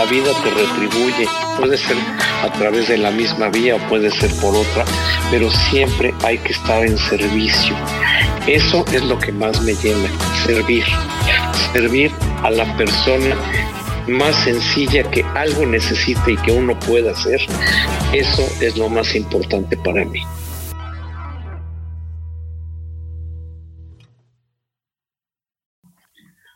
la vida te retribuye. Puede ser a través de la misma vía o puede ser por otra, pero siempre hay que estar en servicio. Eso es lo que más me llena, servir. Servir a la persona más sencilla que algo necesite y que uno pueda hacer. Eso es lo más importante para mí.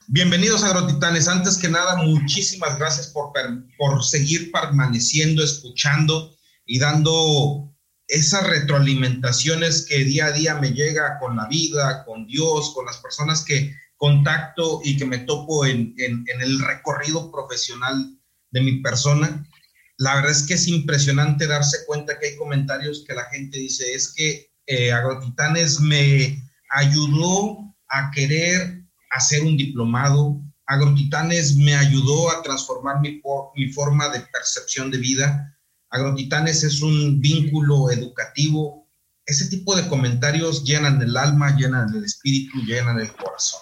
Bienvenidos agrotitanes. Antes que nada, muchísimas gracias por, por seguir permaneciendo, escuchando y dando esas retroalimentaciones que día a día me llega con la vida, con Dios, con las personas que contacto y que me topo en, en, el recorrido profesional de mi persona. La verdad es que es impresionante darse cuenta que hay comentarios que la gente dice, es que eh, Agrotitanes me ayudó a querer hacer un diplomado. Agrotitanes me ayudó a transformar mi, forma de percepción de vida. Agrotitanes es un vínculo educativo. Ese tipo de comentarios llenan el alma, llenan el espíritu, llenan el corazón.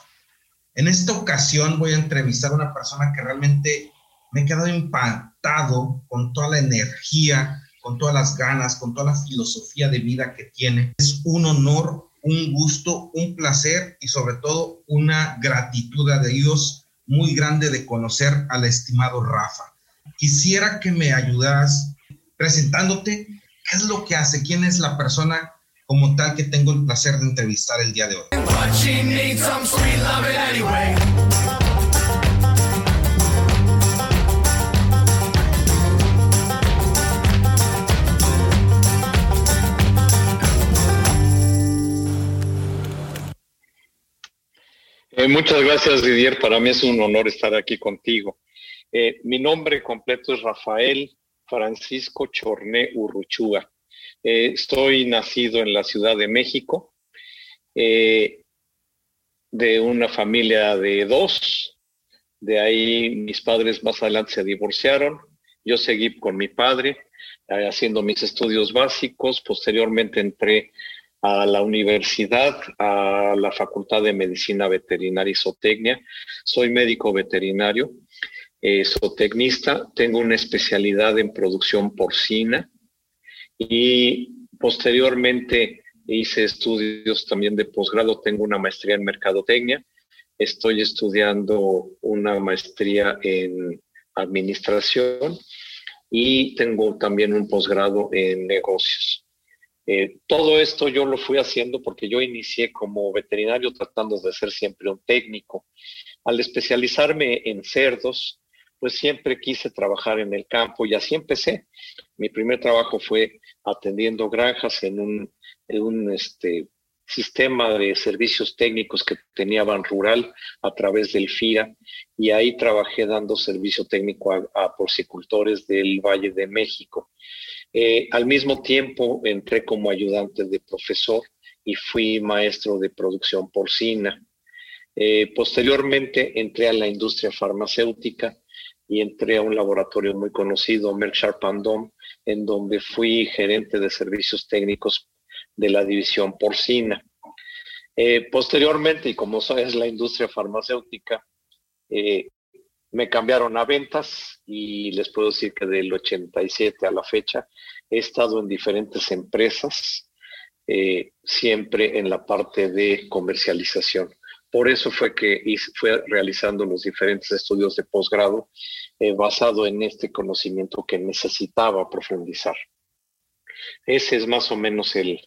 En esta ocasión voy a entrevistar a una persona que realmente me he quedado impactado con toda la energía, con todas las ganas, con toda la filosofía de vida que tiene. Es un honor un gusto, un placer y sobre todo una gratitud a Dios muy grande de conocer al estimado Rafa. Quisiera que me ayudas presentándote qué es lo que hace, quién es la persona como tal que tengo el placer de entrevistar el día de hoy. Eh, muchas gracias, Didier. Para mí es un honor estar aquí contigo. Eh, mi nombre completo es Rafael Francisco Chorné Urruchúa. Eh, estoy nacido en la Ciudad de México, de una familia de dos. De ahí mis padres más adelante se divorciaron. Yo seguí con mi padre haciendo mis estudios básicos. Posteriormente entré a la universidad, a la Facultad de Medicina Veterinaria y Zootecnia. Soy médico veterinario, eh, zootecnista, tengo una especialidad en producción porcina y posteriormente hice estudios también de posgrado, tengo una maestría en mercadotecnia, estoy estudiando una maestría en administración y tengo también un posgrado en negocios. Eh, todo esto yo lo fui haciendo porque yo inicié como veterinario tratando de ser siempre un técnico. Al especializarme en cerdos, pues siempre quise trabajar en el campo y así empecé. Mi primer trabajo fue atendiendo granjas en un, este, sistema de servicios técnicos que tenía Ban Rural a través del FIA y ahí trabajé dando servicio técnico a porcicultores del Valle de México. Eh, al mismo tiempo entré como ayudante de profesor y fui maestro de producción porcina. Eh, posteriormente entré a la industria farmacéutica y entré a un laboratorio muy conocido, Merck Sharp en donde fui gerente de servicios técnicos de la división porcina. Eh, posteriormente, y como es la industria farmacéutica, me cambiaron a ventas y les puedo decir que del 87 a la fecha he estado en diferentes empresas, eh, siempre en la parte de comercialización. Por eso fue que fue realizando los diferentes estudios de posgrado eh, basado en este conocimiento que necesitaba profundizar. Ese es más o menos el,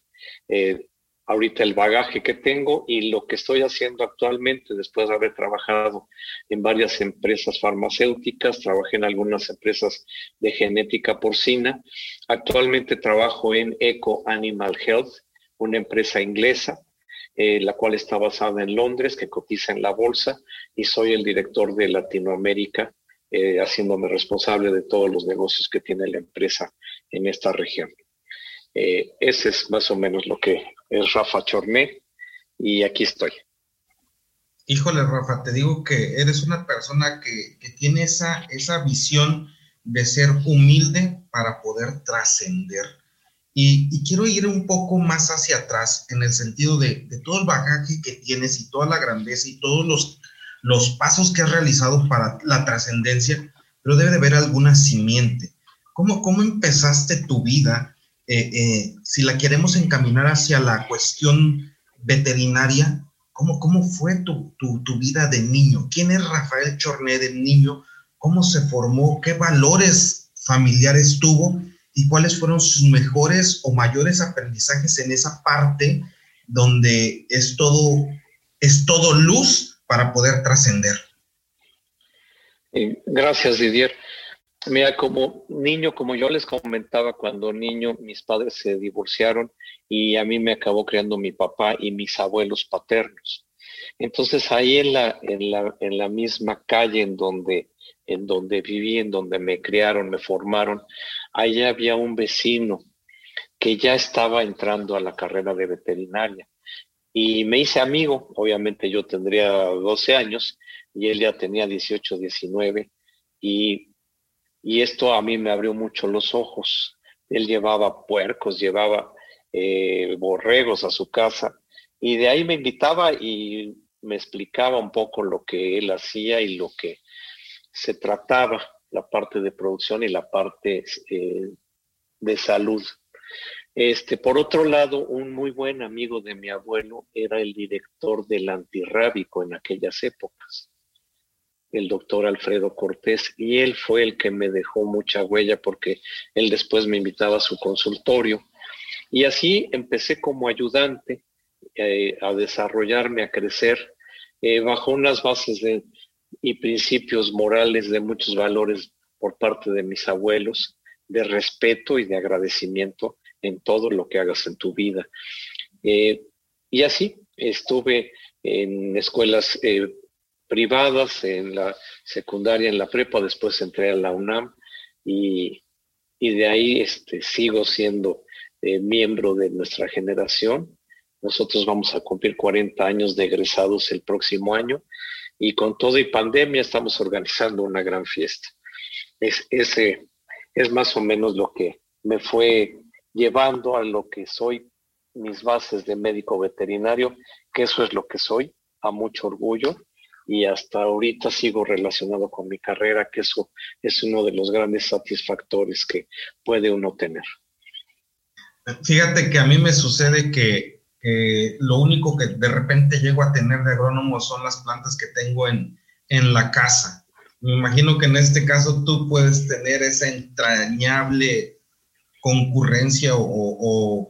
eh, ahorita el bagaje que tengo y lo que estoy haciendo actualmente después de haber trabajado en varias empresas farmacéuticas, trabajé en algunas empresas de genética porcina. Actualmente trabajo en Eco Animal Health, una empresa inglesa, eh, la cual está basada en Londres, que cotiza en la bolsa, y soy el director de Latinoamérica, eh, haciéndome responsable de todos los negocios que tiene la empresa en esta región. Eh, ese es más o menos lo que es Rafa Chorné y aquí estoy. Híjole, Rafa, te digo que eres una persona que, tiene esa, esa visión de ser humilde para poder trascender. Y, quiero ir un poco más hacia atrás en el sentido de, todo el bagaje que tienes y toda la grandeza y todos los, los pasos que has realizado para la trascendencia. pero debe de haber alguna simiente. ¿Cómo, cómo empezaste tu vida? Eh, eh, si la queremos encaminar hacia la cuestión veterinaria, ¿cómo, cómo fue tu, tu, tu vida de niño? ¿Quién es Rafael Chorné de niño? ¿Cómo se formó? ¿Qué valores familiares tuvo? ¿Y cuáles fueron sus mejores o mayores aprendizajes en esa parte donde es todo, es todo luz para poder trascender? Eh, gracias, Didier. Mira, como niño, como yo les comentaba, cuando niño mis padres se divorciaron y a mí me acabó criando mi papá y mis abuelos paternos. Entonces ahí en la, en la, en la misma calle en donde, en donde viví, en donde me criaron, me formaron, ahí había un vecino que ya estaba entrando a la carrera de veterinaria. Y me hice amigo, obviamente yo tendría 12 años y él ya tenía 18, 19. Y y esto a mí me abrió mucho los ojos. Él llevaba puercos, llevaba eh, borregos a su casa y de ahí me invitaba y me explicaba un poco lo que él hacía y lo que se trataba, la parte de producción y la parte eh, de salud. Este, por otro lado, un muy buen amigo de mi abuelo era el director del antirrábico en aquellas épocas el doctor Alfredo Cortés, y él fue el que me dejó mucha huella porque él después me invitaba a su consultorio. Y así empecé como ayudante eh, a desarrollarme, a crecer, eh, bajo unas bases de, y principios morales de muchos valores por parte de mis abuelos, de respeto y de agradecimiento en todo lo que hagas en tu vida. Eh, y así estuve en escuelas privadas en la secundaria, en la prepa, después entré a la UNAM y, de ahí este, sigo siendo eh, miembro de nuestra generación. Nosotros vamos a cumplir 40 años de egresados el próximo año y con todo y pandemia estamos organizando una gran fiesta. Es, ese es más o menos lo que me fue llevando a lo que soy, mis bases de médico veterinario, que eso es lo que soy, a mucho orgullo y hasta ahorita sigo relacionado con mi carrera, que eso es uno de los grandes satisfactores que puede uno tener. Fíjate que a mí me sucede que, lo único que de repente llego a tener de agrónomo son las plantas que tengo en, en la casa. Me imagino que en este caso tú puedes tener esa entrañable concurrencia o o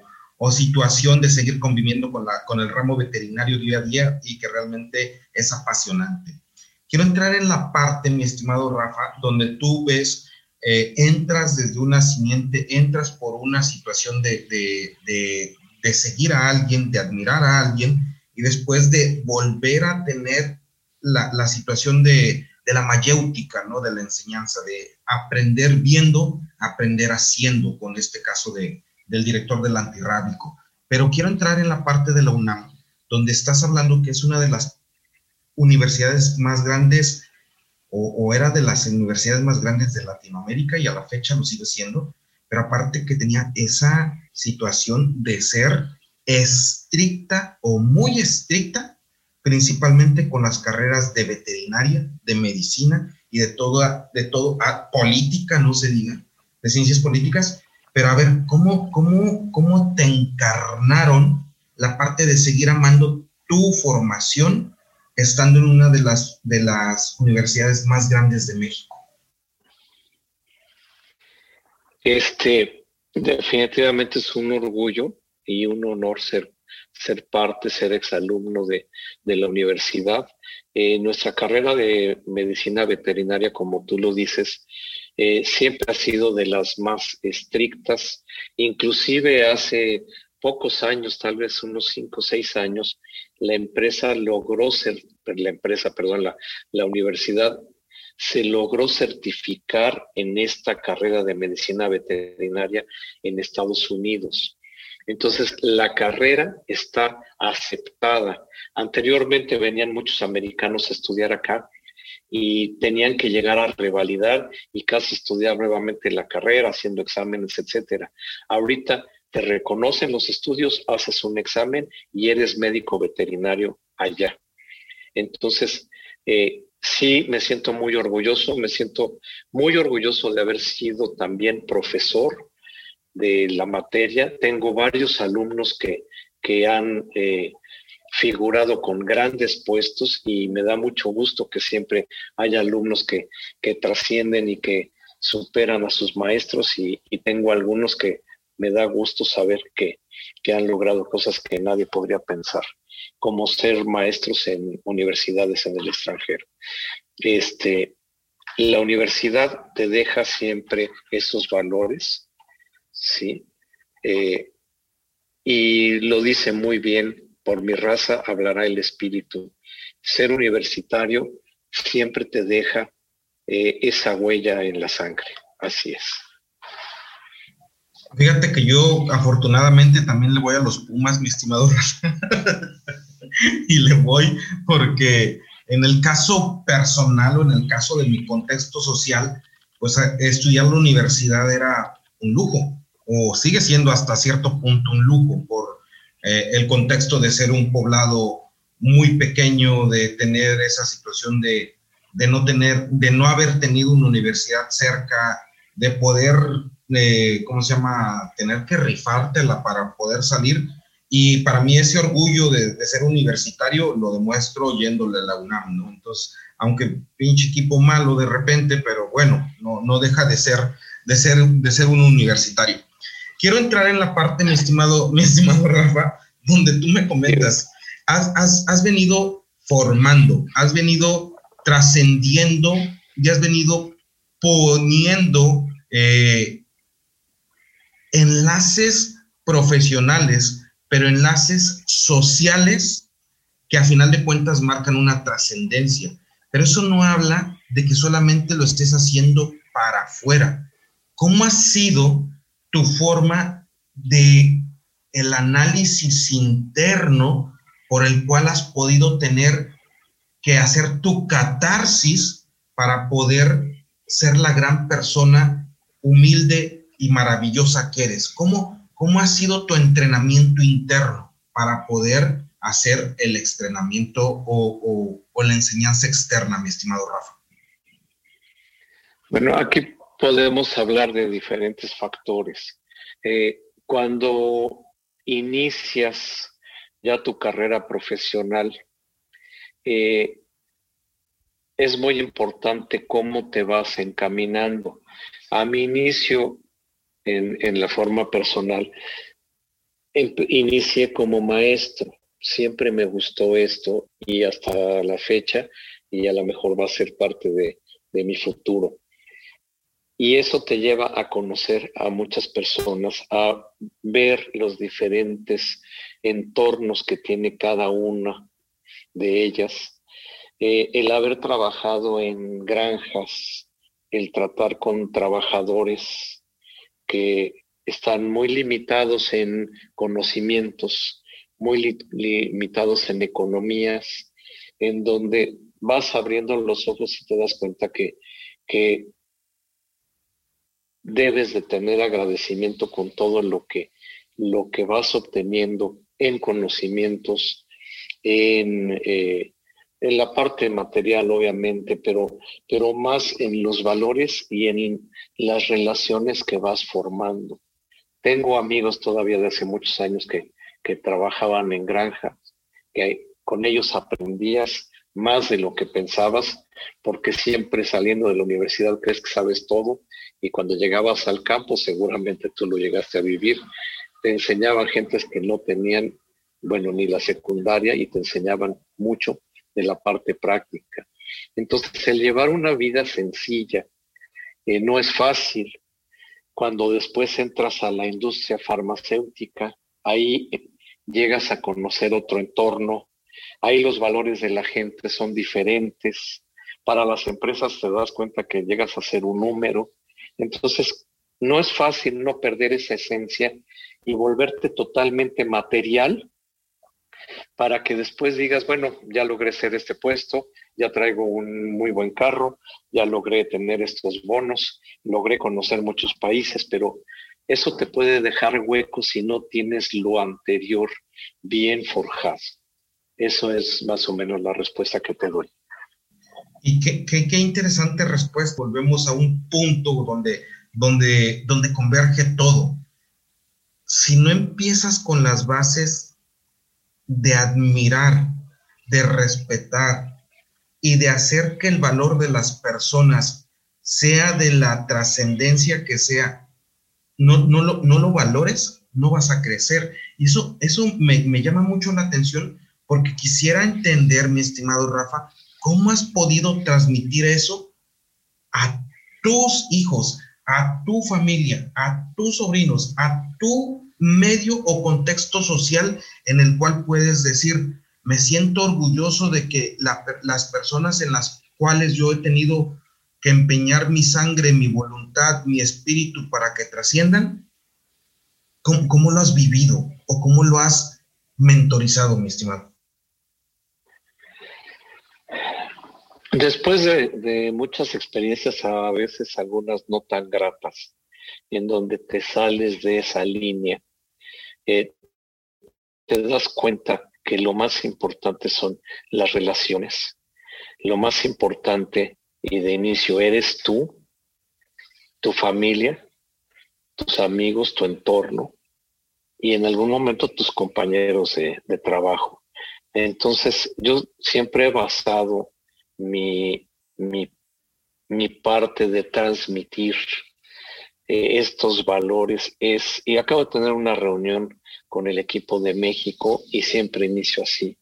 situación de seguir conviviendo con, la, con el ramo veterinario día a día y que realmente es apasionante. Quiero entrar en la parte, mi estimado Rafa, donde tú ves, eh, entras desde una simiente, entras por una situación de, de, de, seguir a alguien, de admirar a alguien y después de volver a tener la, la situación de, de la mayéutica, ¿no? De la enseñanza, de aprender viendo, aprender haciendo, con este caso de, del director del antirrábico. Pero quiero entrar en la parte de la UNAM, donde estás hablando que es una de las universidades más grandes o, era de las universidades más grandes de Latinoamérica y a la fecha lo sigue siendo, pero aparte que tenía esa situación de ser estricta o muy estricta, principalmente con las carreras de veterinaria, de medicina y de toda, de todo, ah, política, no se diga, de ciencias políticas, pero a ver, ¿cómo, cómo, cómo te encarnaron la parte de seguir amando tu formación estando en una de las, de las universidades más grandes de México? Este, definitivamente es un orgullo y un honor ser, ser parte, ser exalumno de, de la universidad. Eh, nuestra carrera de medicina veterinaria, como tú lo dices, eh, siempre ha sido de las más estrictas, inclusive hace pocos años, tal vez unos cinco o seis años, la empresa logró ser, la empresa, perdón, la, la universidad se logró certificar en esta carrera de medicina veterinaria en Estados Unidos. Entonces, la carrera está aceptada. Anteriormente venían muchos americanos a estudiar acá y tenían que llegar a revalidar y casi estudiar nuevamente la carrera, haciendo exámenes, etcétera. Ahorita te reconocen los estudios, haces un examen y eres médico veterinario allá. Entonces, eh, sí me siento muy orgulloso, me siento muy orgulloso de haber sido también profesor de la materia. Tengo varios alumnos que, que han eh, figurado con grandes puestos y me da mucho gusto que siempre haya alumnos que, que trascienden y que superan a sus maestros y, tengo algunos que me da gusto saber que, que han logrado cosas que nadie podría pensar, como ser maestros en universidades en el extranjero. Este, la universidad te deja siempre esos valores, ¿sí? Eh, y lo dice muy bien por mi raza hablará el espíritu. Ser universitario siempre te deja eh, esa huella en la sangre. Así es. Fíjate que yo afortunadamente también le voy a los Pumas, mi estimado y le voy porque en el caso personal o en el caso de mi contexto social, pues estudiar la universidad era un lujo o sigue siendo hasta cierto punto un lujo por eh, el contexto de ser un poblado muy pequeño, de tener esa situación de, de, no tener, de no haber tenido una universidad cerca, de poder, eh, ¿cómo se llama?, tener que rifártela para poder salir. Y para mí ese orgullo de, de, ser universitario lo demuestro yéndole a la UNAM, ¿no? Entonces, aunque pinche equipo malo de repente, pero bueno, no, no deja de ser, de ser, de ser un universitario. Quiero entrar en la parte, mi estimado, mi estimado Rafa, donde tú me comentas, has, venido formando, has venido trascendiendo y has venido poniendo eh, enlaces profesionales, pero enlaces sociales que a final de cuentas marcan una trascendencia. Pero eso no habla de que solamente lo estés haciendo para afuera. ¿Cómo ha sido tu forma de el análisis interno por el cual has podido tener que hacer tu catarsis para poder ser la gran persona humilde y maravillosa que eres. ¿Cómo, cómo ha sido tu entrenamiento interno para poder hacer el entrenamiento o, la enseñanza externa, mi estimado Rafa? Bueno, aquí podemos hablar de diferentes factores. Eh, cuando inicias ya tu carrera profesional, eh, es muy importante cómo te vas encaminando. A mi inicio, en, la forma personal, inicié como maestro. Siempre me gustó esto y hasta la fecha, y a lo mejor va a ser parte de mi futuro. Y eso te lleva a conocer a muchas personas, a ver los diferentes entornos que tiene cada una de ellas. Eh, el haber trabajado en granjas, el tratar con trabajadores que están muy limitados en conocimientos, muy limitados en economías, en donde vas abriendo los ojos y te das cuenta que, que debes de tener agradecimiento con todo lo que, lo que vas obteniendo en conocimientos, en, eh, en la parte material, obviamente, pero, pero más en los valores y en las relaciones que vas formando. Tengo amigos todavía de hace muchos años que, que trabajaban en granja, que con ellos aprendías más de lo que pensabas, porque siempre saliendo de la universidad crees que sabes todo y cuando llegabas al campo, seguramente tú lo llegaste a vivir, te enseñaban gentes que no tenían, bueno, ni la secundaria y te enseñaban mucho de la parte práctica. Entonces, el llevar una vida sencilla eh, no es fácil. Cuando después entras a la industria farmacéutica, ahí llegas a conocer otro entorno, ahí los valores de la gente son diferentes. Para las empresas te das cuenta que llegas a ser un número, entonces, no es fácil no perder esa esencia y volverte totalmente material para que después digas, bueno, ya logré ser este puesto, ya traigo un muy buen carro, ya logré tener estos bonos, logré conocer muchos países, pero eso te puede dejar hueco si no tienes lo anterior bien forjado. Eso es más o menos la respuesta que te doy. Y qué, qué, qué, interesante respuesta. Volvemos a un punto donde, donde, donde converge todo. Si no empiezas con las bases de admirar, de respetar y de hacer que el valor de las personas sea de la trascendencia que sea, no, no, lo, no lo valores, no vas a crecer. Y eso, eso me, me llama mucho la atención porque quisiera entender, mi estimado Rafa, ¿cómo has podido transmitir eso a tus hijos, a tu familia, a tus sobrinos, a tu medio o contexto social en el cual puedes decir, me siento orgulloso de que las personas en las cuales yo he tenido que empeñar mi sangre, mi voluntad, mi espíritu para que trasciendan? ¿Cómo, cómo lo has vivido o cómo lo has mentorizado, mi estimado? Después de, muchas experiencias, a veces algunas no tan gratas, en donde te sales de esa línea, eh, te das cuenta que lo más importante son las relaciones. Lo más importante y de inicio eres tú, tu familia, tus amigos, tu entorno y en algún momento tus compañeros de, trabajo. Entonces, yo siempre he basado mi, mi, parte de transmitir eh, estos valores es, y acabo de tener una reunión con el equipo de México y siempre inicio así.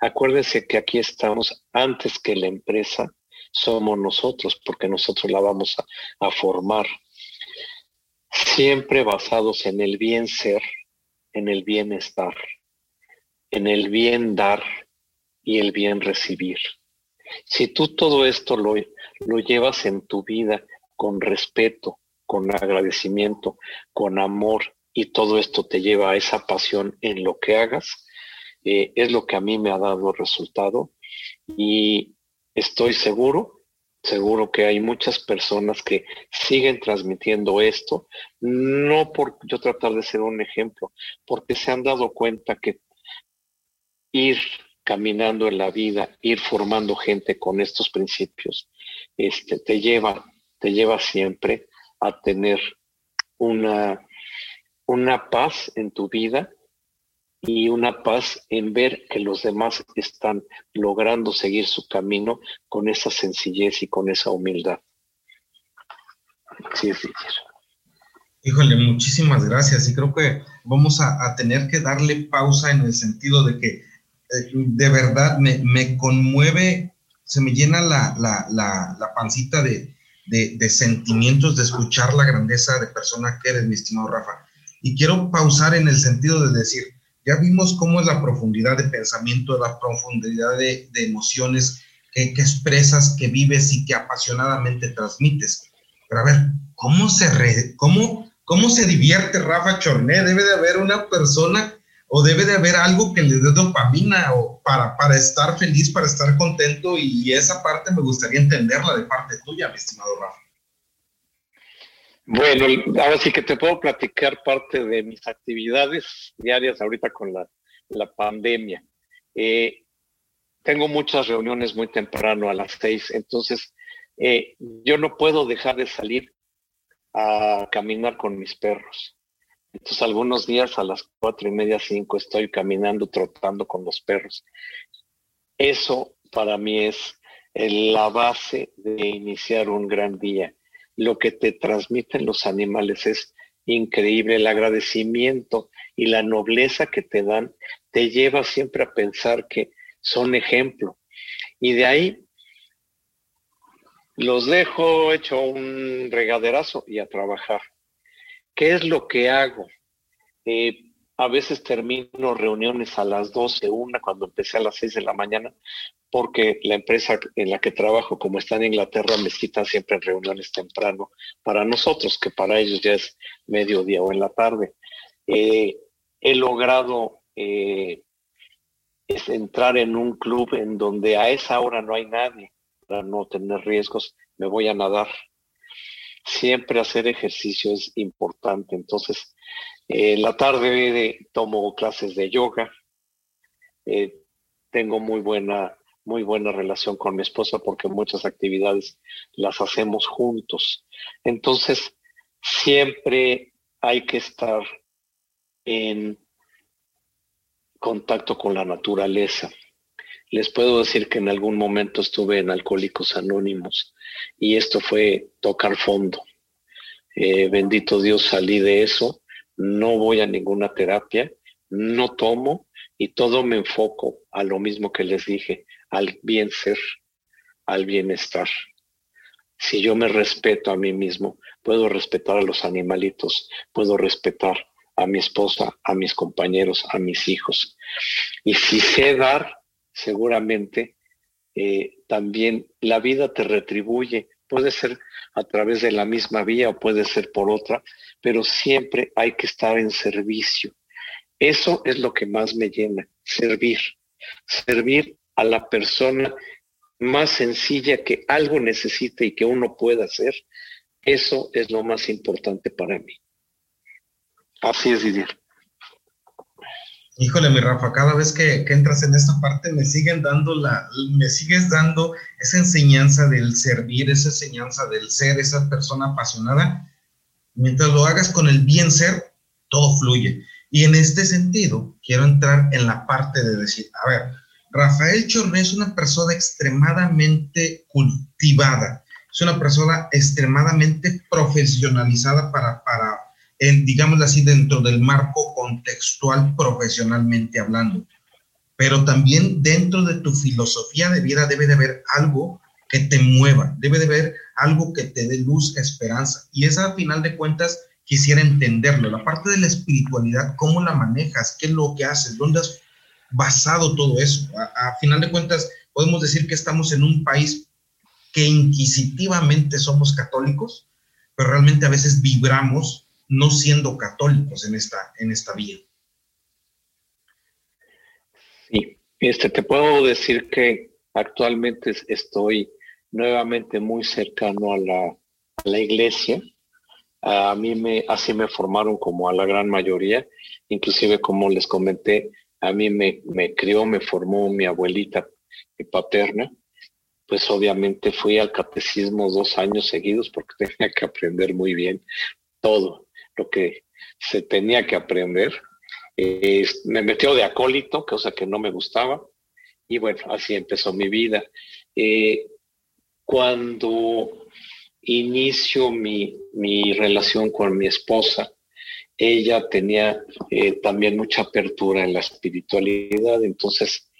Acuérdense que aquí estamos antes que la empresa, somos nosotros, porque nosotros la vamos a, a formar. Siempre basados en el bien ser, en el bienestar, en el bien dar y el bien recibir. Si tú todo esto lo, lo llevas en tu vida con respeto, con agradecimiento, con amor, y todo esto te lleva a esa pasión en lo que hagas, eh, es lo que a mí me ha dado resultado. Y estoy seguro, seguro que hay muchas personas que siguen transmitiendo esto, no por yo tratar de ser un ejemplo, porque se han dado cuenta que ir caminando en la vida, ir formando gente con estos principios, este, te lleva, te lleva siempre a tener una, una paz en tu vida y una paz en ver que los demás están logrando seguir su camino con esa sencillez y con esa humildad. Sí, sí. Híjole, muchísimas gracias. Y creo que vamos a tener que darle pausa en el sentido de que de verdad me, conmueve, se me llena la, pancita de, sentimientos de escuchar la grandeza de persona que eres, mi estimado Rafa. Y quiero pausar en el sentido de decir, ya vimos cómo es la profundidad de pensamiento, la profundidad de, emociones que, expresas, que vives y que apasionadamente transmites. Pero a ver, ¿cómo se, cómo, cómo se divierte Rafa Chorné? Debe de haber una persona o debe de haber algo que le dé dopamina o para, para estar feliz, para estar contento y esa parte me gustaría entenderla de parte tuya, mi estimado Rafa. Bueno, ahora sí que te puedo platicar parte de mis actividades diarias ahorita con la, pandemia. Eh, tengo muchas reuniones muy temprano a las seis, entonces eh, yo no puedo dejar de salir a caminar con mis perros. Entonces algunos días a las cuatro y media, cinco estoy caminando, trotando con los perros. Eso para mí es la base de iniciar un gran día. Lo que te transmiten los animales es increíble. El agradecimiento y la nobleza que te dan te lleva siempre a pensar que son ejemplo. Y de ahí los dejo hecho un regaderazo y a trabajar. ¿Qué es lo que hago? Eh, a veces termino reuniones a las 12, una, cuando empecé a las 6 de la mañana, porque la empresa en la que trabajo, como está en Inglaterra, me citan siempre en reuniones temprano para nosotros, que para ellos ya es mediodía o en la tarde. Eh, he logrado eh, entrar en un club en donde a esa hora no hay nadie, para no tener riesgos, me voy a nadar siempre hacer ejercicio es importante. Entonces, en la tarde tomo clases de yoga. Eh, tengo muy buena muy buena relación con mi esposa porque muchas actividades las hacemos juntos. Entonces, siempre hay que estar en contacto con la naturaleza. Les puedo decir que en algún momento estuve en Alcohólicos Anónimos y esto fue tocar fondo. Eh, bendito Dios, salí de eso, no voy a ninguna terapia, no tomo y todo me enfoco a lo mismo que les dije, al bien ser, al bienestar. Si yo me respeto a mí mismo, puedo respetar a los animalitos, puedo respetar a mi esposa, a mis compañeros, a mis hijos. Y si sé dar, seguramente eh, también la vida te retribuye. Puede ser a través de la misma vía o puede ser por otra, pero siempre hay que estar en servicio. Eso es lo que más me llena, servir. Servir a la persona más sencilla que algo necesite y que uno pueda hacer. Eso es lo más importante para mí. Así es, Didier. Híjole, mi Rafa, cada vez que, entras en esta parte me siguen dando la, me sigues dando esa enseñanza del servir, esa enseñanza del ser, esa persona apasionada. Mientras lo hagas con el bien ser, todo fluye. Y en este sentido, quiero entrar en la parte de decir, a ver, Rafael Chorné es una persona extremadamente cultivada, es una persona extremadamente profesionalizada para, para digámoslo así, dentro del marco contextual profesionalmente hablando. Pero también dentro de tu filosofía de vida debe de haber algo que te mueva, debe de haber algo que te dé luz, esperanza. Y esa, a final de cuentas, quisiera entenderlo. La parte de la espiritualidad, ¿cómo la manejas? ¿Qué es lo que haces? ¿Dónde has basado todo eso? A, a final de cuentas, podemos decir que estamos en un país que inquisitivamente somos católicos, pero realmente a veces vibramos no siendo católicos en esta, en esta vía. Sí, este, te puedo decir que actualmente estoy nuevamente muy cercano a la, la iglesia. A mí me, así me formaron como a la gran mayoría, inclusive como les comenté, a mí me, me crió, me formó mi abuelita paterna, pues obviamente fui al catecismo dos años seguidos porque tenía que aprender muy bien todo lo que se tenía que aprender. me metió de acólito, cosa que no me gustaba, y bueno, así empezó mi vida. Eh, cuando inicio mi, relación con mi esposa, ella tenía eh, también mucha apertura en la espiritualidad, entonces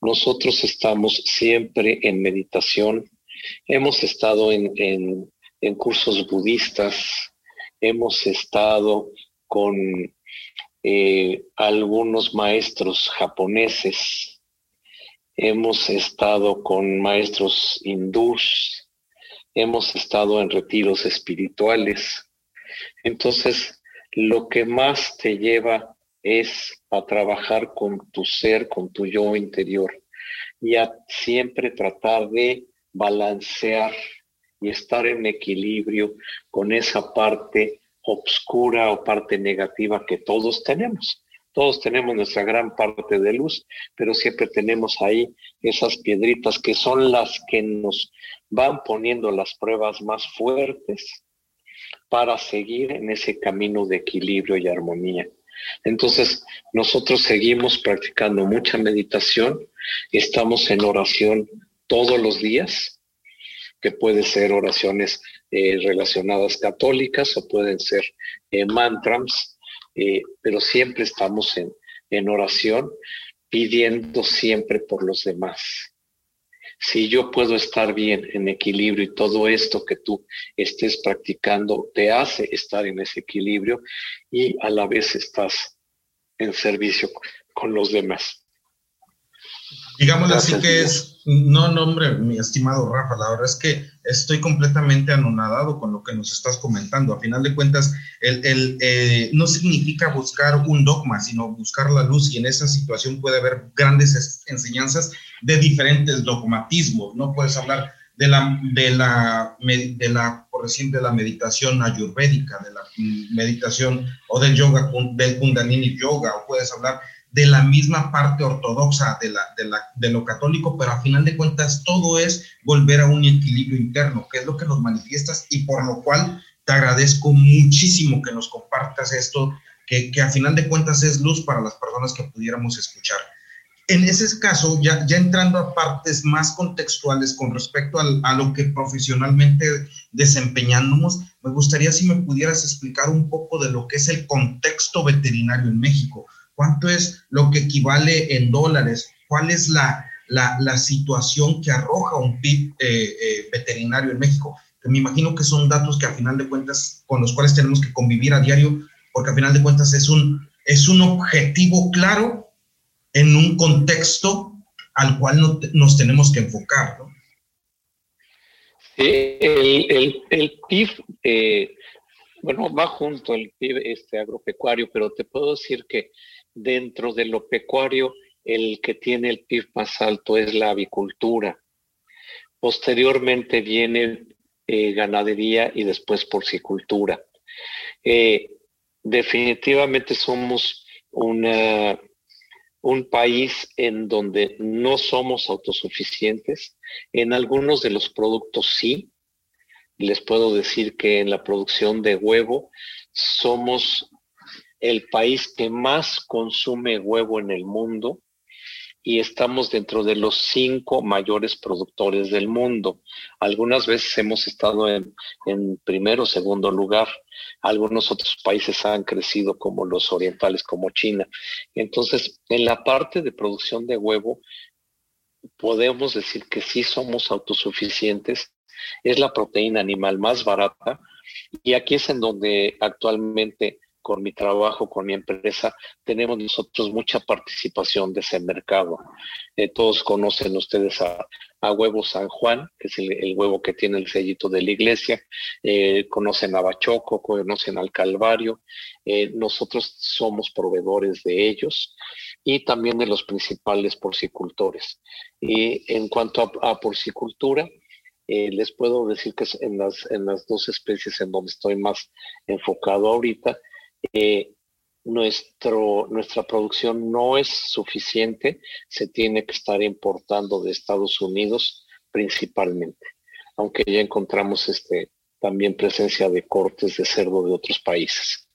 nosotros estamos siempre en meditación, hemos estado en, en cursos budistas, hemos estado con eh, algunos maestros japoneses, hemos estado con maestros hindús, hemos estado en retiros espirituales. Entonces, lo que más te lleva es a trabajar con tu ser, con tu yo interior y a siempre tratar de balancear y estar en equilibrio con esa parte obscura o parte negativa que todos tenemos. Todos tenemos nuestra gran parte de luz, pero siempre tenemos ahí esas piedritas que son las que nos van poniendo las pruebas más fuertes para seguir en ese camino de equilibrio y armonía. Entonces, nosotros seguimos practicando mucha meditación, estamos en oración todos los días, que puede ser oraciones eh, relacionadas católicas o pueden ser eh, mantras, eh, pero siempre estamos en, en oración pidiendo siempre por los demás. Si yo puedo estar bien en equilibrio y todo esto que tú estés practicando te hace estar en ese equilibrio y a la vez estás en servicio con los demás. Digámoslo así que es, no, no, hombre, mi estimado Rafa, la verdad es que estoy completamente anonadado con lo que nos estás comentando. A final de cuentas, el, el eh, no significa buscar un dogma, sino buscar la luz y en esa situación puede haber grandes enseñanzas de diferentes dogmatismos. No puedes hablar de la, de la, de la, por decir, de la meditación ayurvédica, de la meditación o del yoga, del kundalini yoga, o puedes hablar de la misma parte ortodoxa de, la, de, la, de lo católico, pero a final de cuentas todo es volver a un equilibrio interno, que es lo que nos manifiestas y por lo cual te agradezco muchísimo que nos compartas esto, que, que a final de cuentas es luz para las personas que pudiéramos escuchar. En ese caso, ya, ya entrando a partes más contextuales con respecto al, a lo que profesionalmente desempeñamos, me gustaría si me pudieras explicar un poco de lo que es el contexto veterinario en México cuánto es lo que equivale en dólares, cuál es la, la, situación que arroja un PIB eh, eh, veterinario en México. Que me imagino que son datos que a final de cuentas con los cuales tenemos que convivir a diario, porque a final de cuentas es un, es un objetivo claro en un contexto al cual nos tenemos que enfocar. ¿no? el, el, el, PIB, bueno, va junto el PIB este, agropecuario, pero te puedo decir que dentro de lo pecuario, el que tiene el PIB más alto es la avicultura. Posteriormente viene eh, ganadería y después porcicultura. Eh, definitivamente somos un país en donde no somos autosuficientes. En algunos de los productos sí. Les puedo decir que en la producción de huevo somos el país que más consume huevo en el mundo y estamos dentro de los cinco mayores productores del mundo. Algunas veces hemos estado en, primero o segundo lugar. Algunos otros países han crecido como los orientales, como China. Entonces, en la parte de producción de huevo, podemos decir que sí somos autosuficientes. Es la proteína animal más barata y aquí es en donde actualmente con mi trabajo, con mi empresa, tenemos nosotros mucha participación de ese mercado. Eh, todos conocen ustedes a, Huevo San Juan, que es el, huevo que tiene el sellito de la iglesia, eh, conocen a Bachoco, conocen al Calvario, eh, nosotros somos proveedores de ellos y también de los principales porcicultores. Y en cuanto a, porcicultura, les puedo decir que en las, en las dos especies en donde estoy más enfocado ahorita, eh, nuestra producción no es suficiente, se tiene que estar importando de Estados Unidos principalmente, aunque ya encontramos este, también presencia de cortes de cerdo de otros países.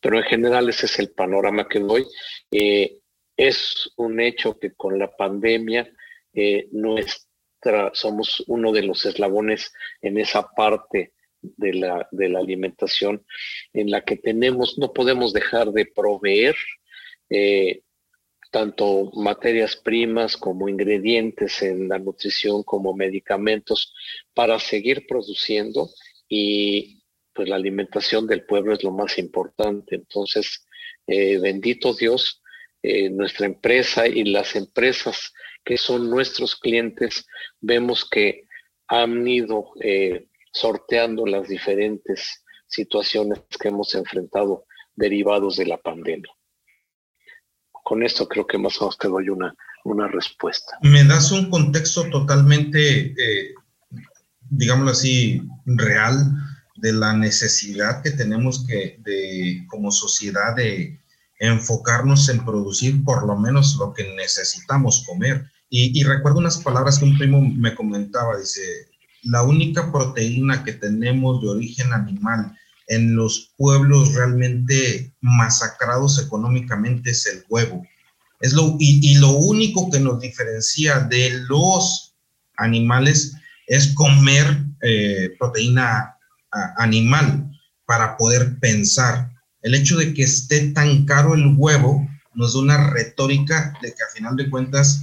Pero en general ese es el panorama que doy. Eh, es un hecho que con la pandemia eh, nuestra, somos uno de los eslabones en esa parte de la, de la alimentación en la que tenemos, no podemos dejar de proveer eh, tanto materias primas como ingredientes en la nutrición como medicamentos para seguir produciendo y pues la alimentación del pueblo es lo más importante. Entonces, eh, bendito Dios, eh, nuestra empresa y las empresas que son nuestros clientes, vemos que han ido sorteando las diferentes situaciones que hemos enfrentado derivados de la pandemia. Con esto creo que más o menos te doy una, una respuesta. Me das un contexto totalmente, eh, digámoslo así, real de la necesidad que tenemos que, de, como sociedad de enfocarnos en producir por lo menos lo que necesitamos comer. Y, recuerdo unas palabras que un primo me comentaba, dice, la única proteína que tenemos de origen animal en los pueblos realmente masacrados económicamente es el huevo. Es lo, y, lo único que nos diferencia de los animales es comer eh, proteína animal para poder pensar. El hecho de que esté tan caro el huevo nos da una retórica de que a final de cuentas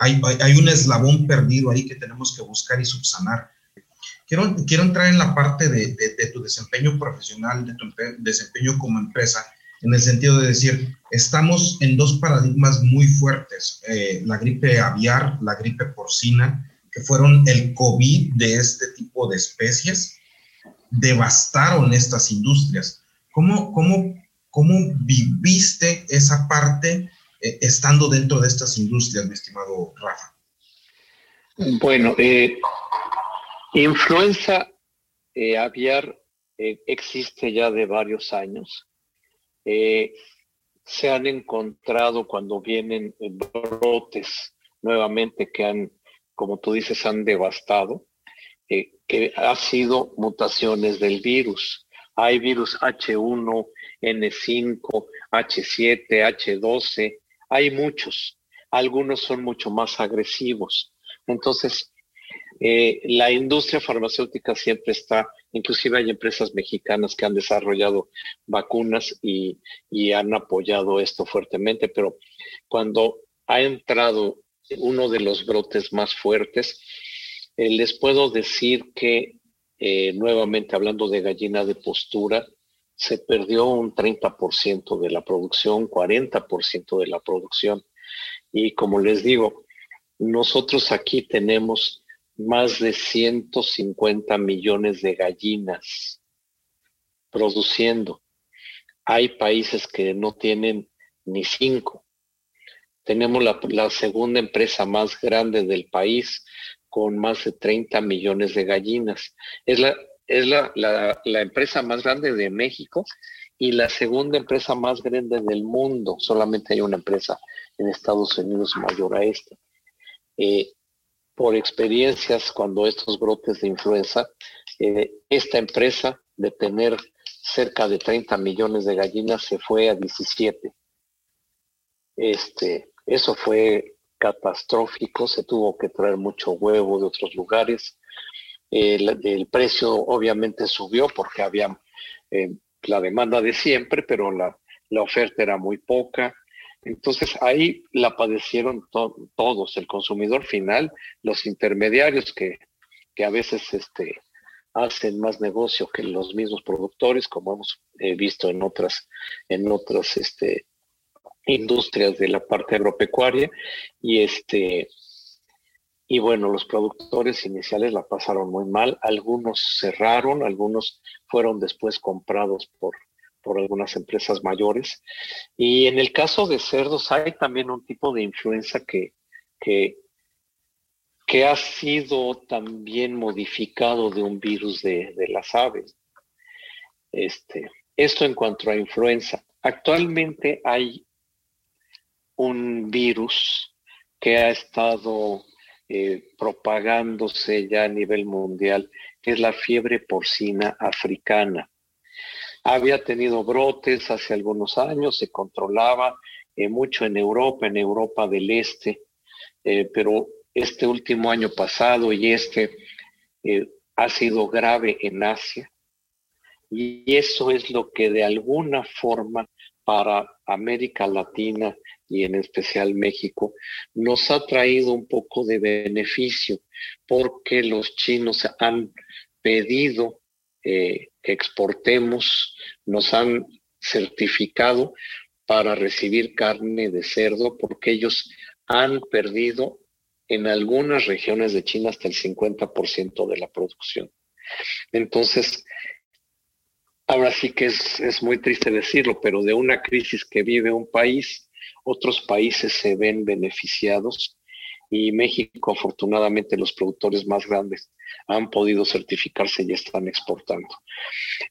hay, un eslabón perdido ahí que tenemos que buscar y subsanar. Quiero, quiero entrar en la parte de, tu desempeño profesional, de tu desempeño como empresa, en el sentido de decir, estamos en dos paradigmas muy fuertes, eh, la gripe aviar, la gripe porcina, que fueron el COVID de este tipo de especies, devastaron estas industrias. ¿Cómo, cómo, cómo viviste esa parte eh, estando dentro de estas industrias, mi estimado Rafa? Bueno, eh, influenza eh, aviar existe ya de varios años. se han encontrado cuando vienen brotes nuevamente que han, como tú dices, han devastado, que ha sido mutaciones del virus. Hay virus H1, N5, H7, H12, hay muchos. Algunos son mucho más agresivos. Entonces, eh, la industria farmacéutica siempre está, inclusive hay empresas mexicanas que han desarrollado vacunas y, han apoyado esto fuertemente, pero cuando ha entrado uno de los brotes más fuertes, eh, les puedo decir que, eh, nuevamente hablando de gallina de postura, se perdió un 30% de la producción, 40% de la producción. Y como les digo, nosotros aquí tenemos más de 150 millones de gallinas produciendo. Hay países que no tienen ni cinco. Tenemos la, segunda empresa más grande del país con más de 30 millones de gallinas. Es la, es la, la, empresa más grande de México y la segunda empresa más grande del mundo. Solamente hay una empresa en Estados Unidos mayor a esta. Eh, por experiencias cuando estos brotes de influenza, eh, esta empresa de tener cerca de 30 millones de gallinas se fue a 17. Este, eso fue catastrófico, se tuvo que traer mucho huevo de otros lugares. El, precio obviamente subió porque había eh, la demanda de siempre, pero la, la oferta era muy poca. Entonces ahí la padecieron todos, el consumidor final, los intermediarios que, a veces este, hacen más negocio que los mismos productores, como hemos eh, visto en otras, en otras este, industrias de la parte agropecuaria. Y este, y bueno, los productores iniciales la pasaron muy mal, algunos cerraron, algunos fueron después comprados por por algunas empresas mayores. Y en el caso de cerdos hay también un tipo de influenza que, que, ha sido también modificado de un virus de, las aves. Este, esto en cuanto a influenza. Actualmente hay un virus que ha estado eh, propagándose ya a nivel mundial, que es la fiebre porcina africana. Había tenido brotes hace algunos años, se controlaba eh, mucho en Europa, en Europa del Este, eh, pero este último año pasado y este ha sido grave en Asia. Y eso es lo que de alguna forma para América Latina y en especial México nos ha traído un poco de beneficio porque los chinos han pedido que exportemos, nos han certificado para recibir carne de cerdo porque ellos han perdido en algunas regiones de China hasta el 50% de la producción. Entonces, ahora sí que es, es, muy triste decirlo, pero de una crisis que vive un país, otros países se ven beneficiados y México, afortunadamente, los productores más grandes han podido certificarse y están exportando.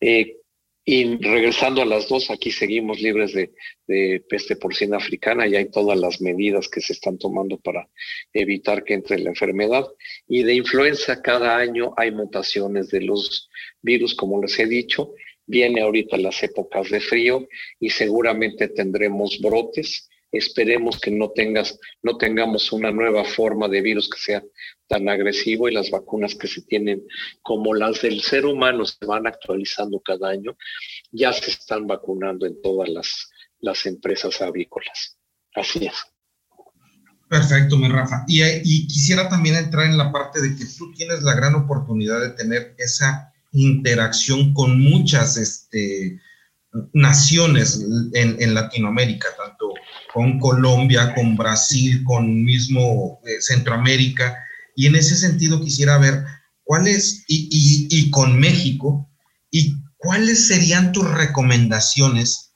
Eh, y regresando a las dos, aquí seguimos libres de, de, peste porcina africana y hay todas las medidas que se están tomando para evitar que entre la enfermedad. Y de influenza, cada año hay mutaciones de los virus, como les he dicho. Viene ahorita las épocas de frío y seguramente tendremos brotes Esperemos que no, tengas, no tengamos una nueva forma de virus que sea tan agresivo y las vacunas que se tienen como las del ser humano se van actualizando cada año, ya se están vacunando en todas las, las empresas avícolas. Así es. Perfecto, mi Rafa. Y, y, quisiera también entrar en la parte de que tú tienes la gran oportunidad de tener esa interacción con muchas este, naciones en, Latinoamérica, tanto con Colombia, con Brasil, con mismo eh, Centroamérica. Y en ese sentido quisiera ver cuáles, y, y, con México, y cuáles serían tus recomendaciones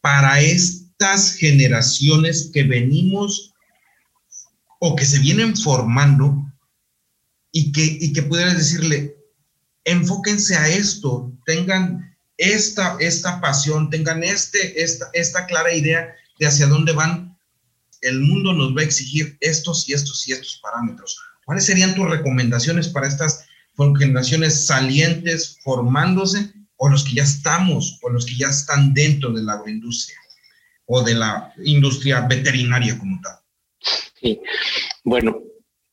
para estas generaciones que venimos o que se vienen formando y que, y que pudieras decirle, enfóquense a esto, tengan esta, esta pasión, tengan este, esta, esta clara idea de hacia dónde van, el mundo nos va a exigir estos y estos y estos parámetros. ¿Cuáles serían tus recomendaciones para estas generaciones salientes formándose o los que ya estamos o los que ya están dentro de la agroindustria o de la industria veterinaria como tal? Sí, bueno,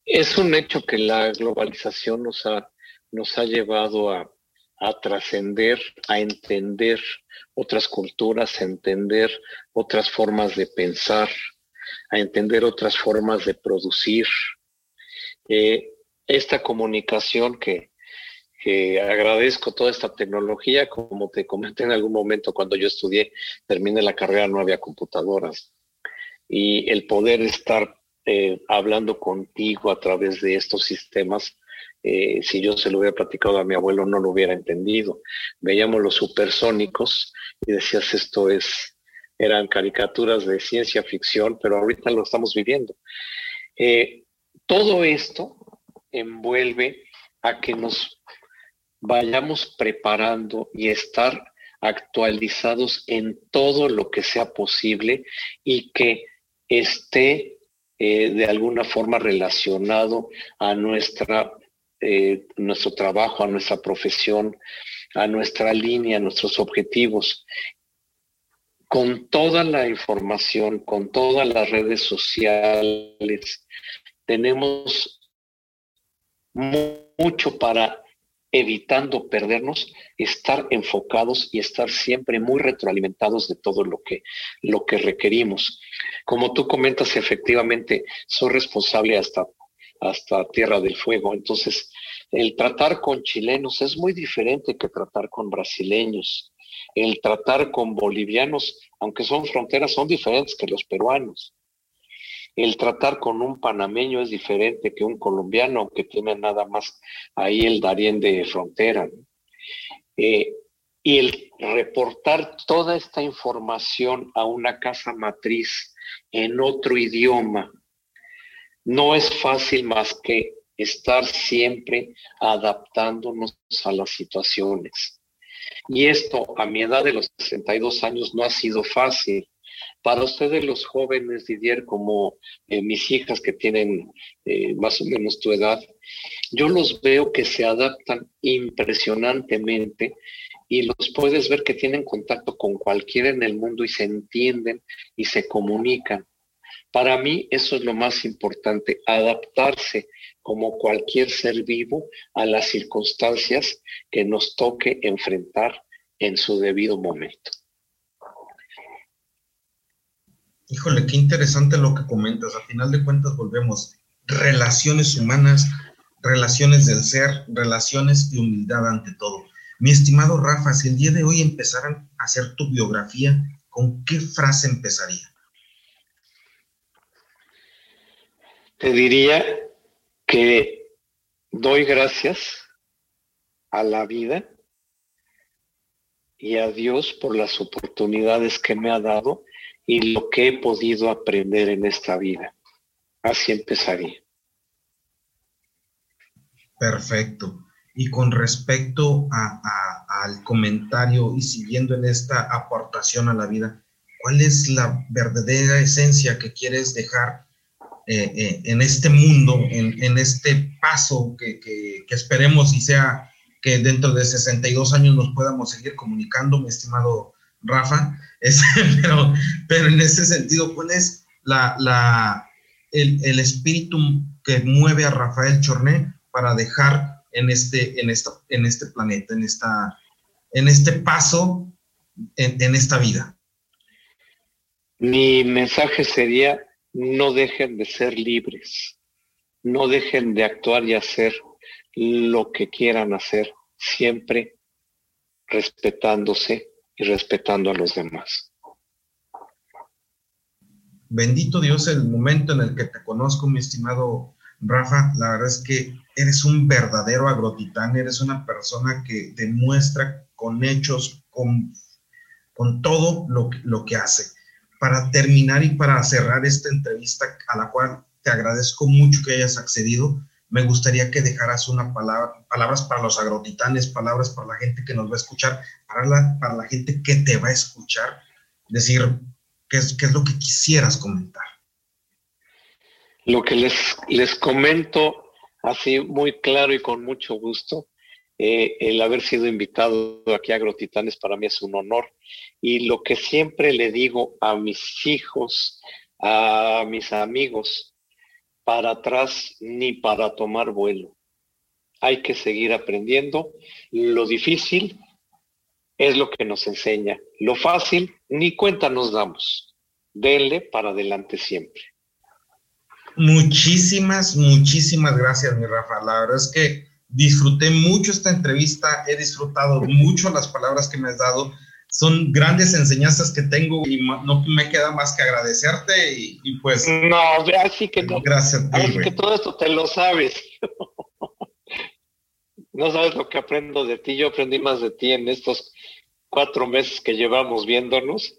es un hecho que la globalización nos ha, nos ha llevado a, a trascender, a entender otras culturas, a entender otras formas de pensar, a entender otras formas de producir. Eh, esta comunicación que, que agradezco toda esta tecnología, como te comenté en algún momento cuando yo estudié, terminé la carrera, no había computadoras. Y el poder estar eh, hablando contigo a través de estos sistemas eh, si yo se lo hubiera platicado a mi abuelo no lo hubiera entendido. Veíamos los supersónicos y decías esto es, eran caricaturas de ciencia ficción, pero ahorita lo estamos viviendo. Eh, todo esto envuelve a que nos vayamos preparando y estar actualizados en todo lo que sea posible y que esté eh, de alguna forma relacionado a nuestra eh, nuestro trabajo, a nuestra profesión, a nuestra línea, a nuestros objetivos. Con toda la información, con todas las redes sociales, tenemos mucho para evitando perdernos, estar enfocados y estar siempre muy retroalimentados de todo lo que, lo que requerimos. Como tú comentas, efectivamente, soy responsable hasta hasta Tierra del Fuego. Entonces, el tratar con chilenos es muy diferente que tratar con brasileños. El tratar con bolivianos, aunque son fronteras, son diferentes que los peruanos. El tratar con un panameño es diferente que un colombiano, aunque tiene nada más ahí el Darién de frontera. Eh, y el reportar toda esta información a una casa matriz en otro idioma, no es fácil más que estar siempre adaptándonos a las situaciones. Y esto a mi edad de los 62 años no ha sido fácil. Para ustedes los jóvenes, Didier, como eh, mis hijas que tienen eh, más o menos tu edad, yo los veo que se adaptan impresionantemente y los puedes ver que tienen contacto con cualquiera en el mundo y se entienden y se comunican. Para mí eso es lo más importante, adaptarse como cualquier ser vivo a las circunstancias que nos toque enfrentar en su debido momento. Híjole, qué interesante lo que comentas. A final de cuentas volvemos relaciones humanas, relaciones del ser, relaciones de humildad ante todo. Mi estimado Rafa, si el día de hoy empezaran a hacer tu biografía, ¿con qué frase empezaría? Te diría que doy gracias a la vida y a Dios por las oportunidades que me ha dado y lo que he podido aprender en esta vida. Así empezaría. Perfecto. Y con respecto al comentario y siguiendo en esta aportación a la vida, ¿cuál es la verdadera esencia que quieres dejar eh, eh, en este mundo, en, este paso que, esperemos y sea que dentro de 62 años nos podamos seguir comunicando, mi estimado Rafa, pero, en ese sentido, ¿cuál es la, el, espíritu que mueve a Rafael Chorné para dejar en este, en esta, en este planeta, en, esta, en este paso, en esta vida? Mi mensaje sería no dejen de ser libres, no dejen de actuar y hacer lo que quieran hacer, siempre respetándose y respetando a los demás. Bendito Dios el momento en el que te conozco, mi estimado Rafa. La verdad es que eres un verdadero agrotitán, eres una persona que demuestra con hechos, con, con todo lo, lo que hace para terminar y para cerrar esta entrevista a la cual te agradezco mucho que hayas accedido, me gustaría que dejaras una palabra, palabras para los agrotitanes, palabras para la gente que nos va a escuchar, para la, para la gente que te va a escuchar, decir qué es, qué es lo que quisieras comentar. Lo que les, les comento así muy claro y con mucho gusto, eh, el haber sido invitado aquí a Agrotitanes para mí es un honor. Y lo que siempre le digo a mis hijos, a mis amigos, para atrás ni para tomar vuelo. Hay que seguir aprendiendo. Lo difícil es lo que nos enseña. Lo fácil, ni cuenta nos damos. Denle para adelante siempre. Muchísimas, muchísimas gracias, mi Rafa. La verdad es que disfruté mucho esta entrevista, he disfrutado mucho las palabras que me has dado son grandes enseñanzas que tengo y no me queda más que agradecerte y, pues... No, así que no. Gracias a ti, que todo esto te lo sabes. no sabes lo que aprendo de ti, yo aprendí más de ti en estos cuatro meses que llevamos viéndonos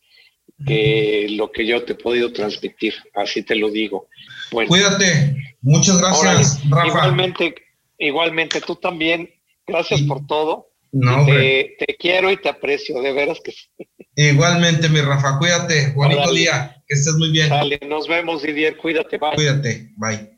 que lo que yo te he podido transmitir, así te lo digo. Bueno, Cuídate, muchas gracias, Rafa. Igualmente, igualmente, tú también, gracias por todo no, te, quiero y te aprecio, de veras que sí. Igualmente, mi Rafa, cuídate. Bonito día, que estés muy bien. Dale, nos vemos, Didier, cuídate, bye. Cuídate, bye.